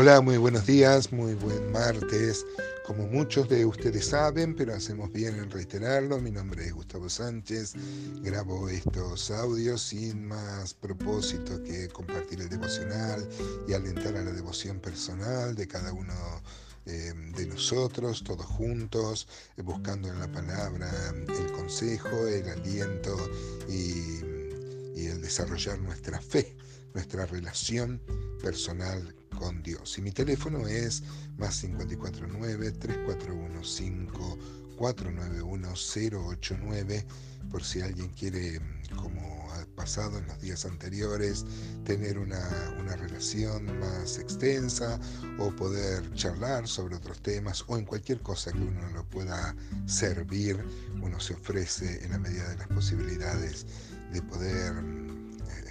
Hola, muy buenos días, muy buen martes. Como muchos de ustedes saben, pero hacemos bien en reiterarlo, mi nombre es Gustavo Sánchez, grabo estos audios sin más propósito que compartir el devocional y alentar a la devoción personal de cada uno eh, de nosotros, todos juntos, buscando en la palabra el consejo, el aliento y el desarrollar nuestra fe, nuestra relación personal con Dios. Y mi teléfono es más 549-3415-491-089 por si alguien quiere, como ha pasado en los días anteriores, tener una, una relación más extensa o poder charlar sobre otros temas o en cualquier cosa que uno lo pueda servir, uno se ofrece en la medida de las posibilidades de poder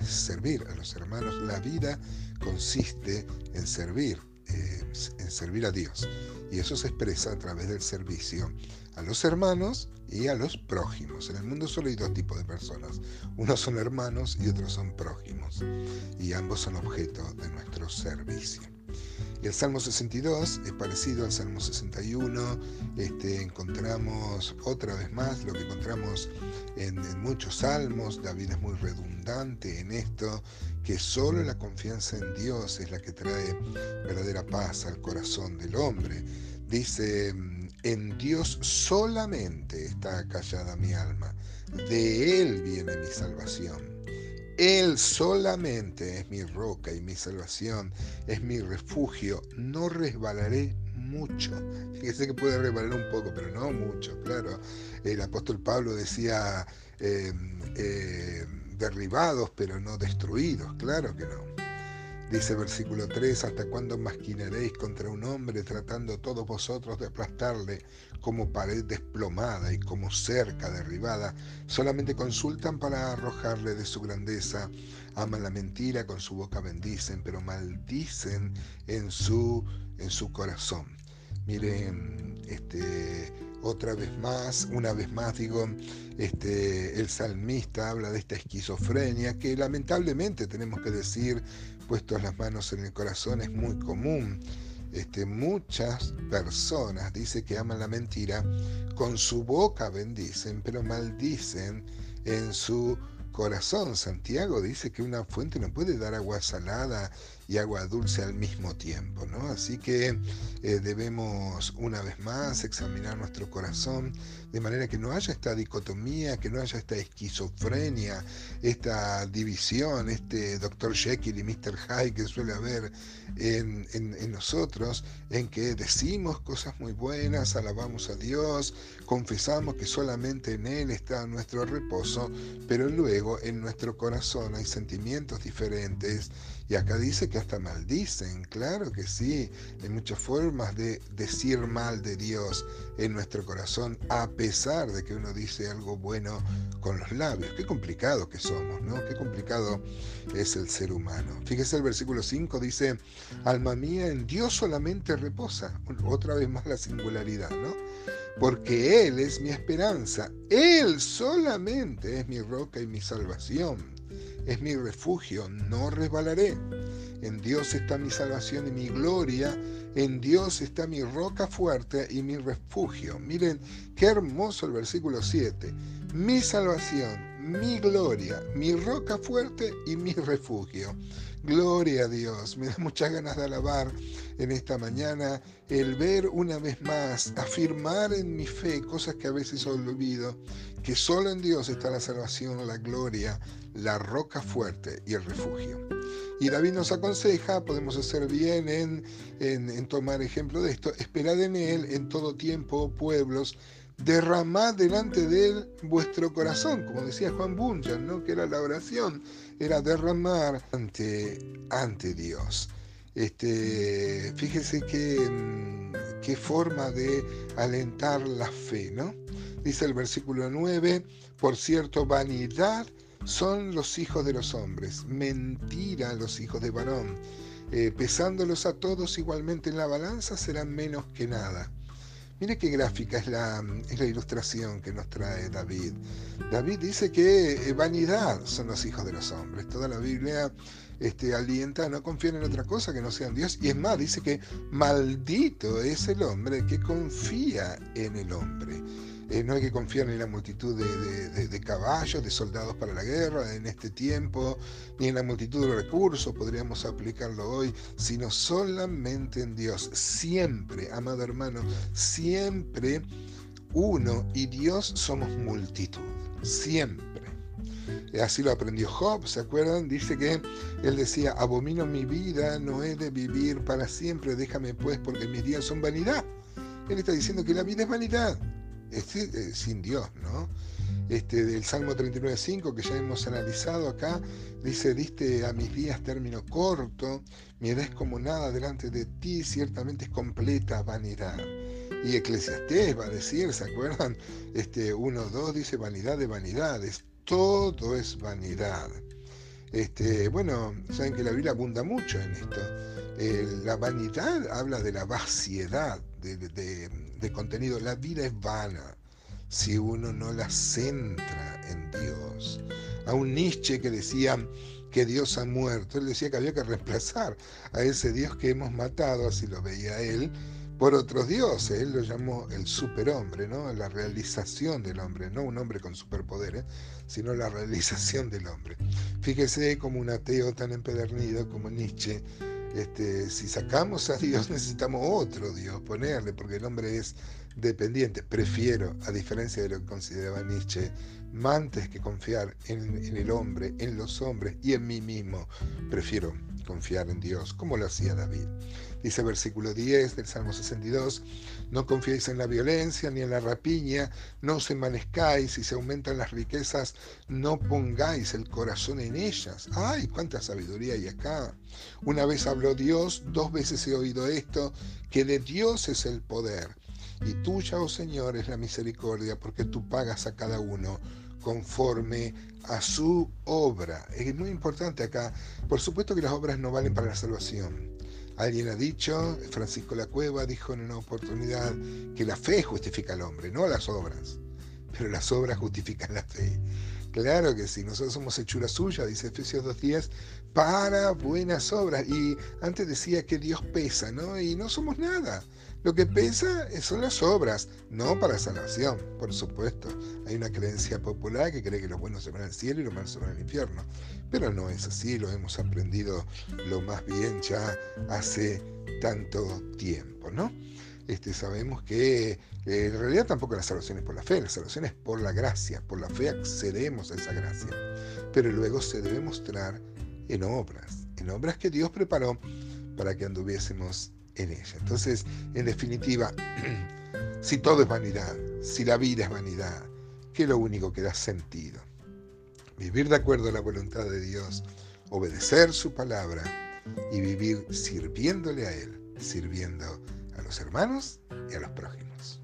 servir a los hermanos. La vida consiste en servir, eh, en servir a Dios. Y eso se expresa a través del servicio a los hermanos y a los prójimos. En el mundo solo hay dos tipos de personas. Unos son hermanos y otros son prójimos. Y ambos son objeto de nuestro servicio. El Salmo 62 es parecido al Salmo 61. Este, encontramos otra vez más lo que encontramos en, en, muchos salmos. David es muy redundante en esto, que solo la confianza en Dios es la que trae verdadera paz al corazón del hombre. Dice, en Dios solamente está callada mi alma, de Él viene mi salvación. Él solamente es mi roca y mi salvación, es mi refugio. No resbalaré mucho. Fíjese que puede resbalar un poco, pero no mucho, claro. El apóstol Pablo decía em, em, derribados, pero no destruidos, claro que no. Dice versículo 3, ¿hasta cuándo maquinaréis contra un hombre tratando todos vosotros de aplastarle como pared desplomada y como cerca derribada? Solamente consultan para arrojarle de su grandeza. Aman la mentira, con su boca bendicen, pero maldicen en su, en su corazón. Miren, este, otra vez más, una vez más digo, este, el salmista habla de esta esquizofrenia que lamentablemente tenemos que decir, puestos las manos en el corazón, es muy común. Este, muchas personas, dice que aman la mentira, con su boca bendicen, pero maldicen en su corazón. Santiago dice que una fuente no puede dar agua salada y agua dulce al mismo tiempo, ¿no? Así que eh, debemos una vez más examinar nuestro corazón de manera que no haya esta dicotomía, que no haya esta esquizofrenia, esta división, este Dr. Jekyll y Mr. Hyde que suele haber en, en nosotros, en que decimos cosas muy buenas, alabamos a Dios, confesamos que solamente en Él está nuestro reposo, pero luego en nuestro corazón hay sentimientos diferentes y acá dice que hasta maldicen, claro que sí, hay muchas formas de decir mal de Dios en nuestro corazón, a pesar de que uno dice algo bueno con los labios. Qué complicado que somos, ¿no? Qué complicado es el ser humano. Fíjese el versículo 5 dice, alma mía, en Dios solamente reposa. Otra vez más la singularidad, ¿no? Porque Él es mi esperanza, Él solamente es mi roca y mi salvación es mi refugio, no resbalaré. En Dios está mi salvación y mi gloria, en Dios está mi roca fuerte y mi refugio. Miren qué hermoso el versículo 7. Mi salvación, mi gloria, mi roca fuerte y mi refugio. Gloria a Dios. Me da muchas ganas de alabar en esta mañana el ver una vez más, afirmar en mi fe cosas que a veces olvido, que solo en Dios está la salvación, la gloria, la roca fuerte y el refugio. Y David nos aconseja, podemos hacer bien en, en, tomar ejemplo de esto, esperad en Él en todo tiempo, pueblos, derramad delante de Él vuestro corazón, como decía Juan Bunyan, ¿no? que era la oración, era derramar ante, ante Dios. Este, fíjese qué, mm, qué forma de alentar la fe, ¿no? Dice el versículo 9, por cierto, vanidad son los hijos de los hombres, mentira los hijos de varón. Eh, pesándolos a todos igualmente en la balanza serán menos que nada. Mire qué gráfica es la, es la ilustración que nos trae David. David dice que eh, vanidad son los hijos de los hombres. Toda la Biblia este, alienta a no confiar en otra cosa que no sea en Dios. Y es más, dice que maldito es el hombre que confía en el hombre. Eh, no hay que confiar en la multitud de, caballos, de soldados para la guerra en este tiempo, ni en la multitud de recursos, podríamos aplicarlo hoy, sino solamente en Dios. Siempre, amado hermano, siempre uno y Dios somos multitud. Siempre. Así lo aprendió Job, ¿se acuerdan? Dice que él decía, abomino mi vida, no he de vivir para siempre, déjame pues porque mis días son vanidad. Él está diciendo que la vida es vanidad este, eh, sin Dios, ¿no? Este, del Salmo 39.5 que ya hemos analizado acá, dice, diste a mis días término corto, mi edad es como nada delante de ti, ciertamente es completa vanidad. Y Eclesiastés va a decir, ¿se acuerdan? Este 1.2 dice vanidad de vanidades, todo es vanidad. Este, bueno, saben que la Biblia abunda mucho en esto. La vanidad habla de la vaciedad, de, de contenido. La vida es vana si uno no la centra en Dios. A un Nietzsche que decía que Dios ha muerto, él decía que había que reemplazar a ese Dios que hemos matado, así lo veía él, por otros dioses. Él lo llamó el superhombre, ¿no? La realización del hombre, no un hombre con superpoderes, sino la realización del hombre. Fíjese como un ateo tan empedernido como Nietzsche este, si sacamos a Dios necesitamos otro Dios, ponerle, porque el hombre es dependiente. Prefiero, a diferencia de lo que consideraba Nietzsche, antes que confiar en, el hombre, en los hombres y en mí mismo, prefiero confiar en Dios, como lo hacía David. Dice versículo 10 del Salmo 62, no confiéis en la violencia ni en la rapiña, no os envanezcáis, si se aumentan las riquezas, no pongáis el corazón en ellas. ¡Ay, cuánta sabiduría hay acá! Una vez habló Dios, dos veces he oído esto, que de Dios es el poder. Y tuya, oh Señor, es la misericordia, porque tú pagas a cada uno conforme a su obra. Es muy importante acá. Por supuesto que las obras no valen para la salvación. Alguien ha dicho, Francisco La Cueva dijo en una oportunidad, que la fe justifica al hombre, no las obras. Pero las obras justifican la fe. Claro que sí, nosotros somos hechura suya, dice Efesios 2.10, para buenas obras. Y antes decía que Dios pesa, ¿no? Y no somos nada. Lo que pesa son las obras, no para salvación, por supuesto. Hay una creencia popular que cree que los buenos se van al cielo y los malos se van al infierno. Pero no es así, lo hemos aprendido lo más bien ya hace tanto tiempo, ¿no? Este, sabemos que eh, en realidad tampoco la salvación es por la fe, la salvación es por la gracia, por la fe accedemos a esa gracia, pero luego se debe mostrar en obras, en obras que Dios preparó para que anduviésemos en. Entonces, en definitiva, si todo es vanidad, si la vida es vanidad, ¿qué es lo único que da sentido? Vivir de acuerdo a la voluntad de Dios, obedecer su palabra y vivir sirviéndole a Él, sirviendo a los hermanos y a los prójimos.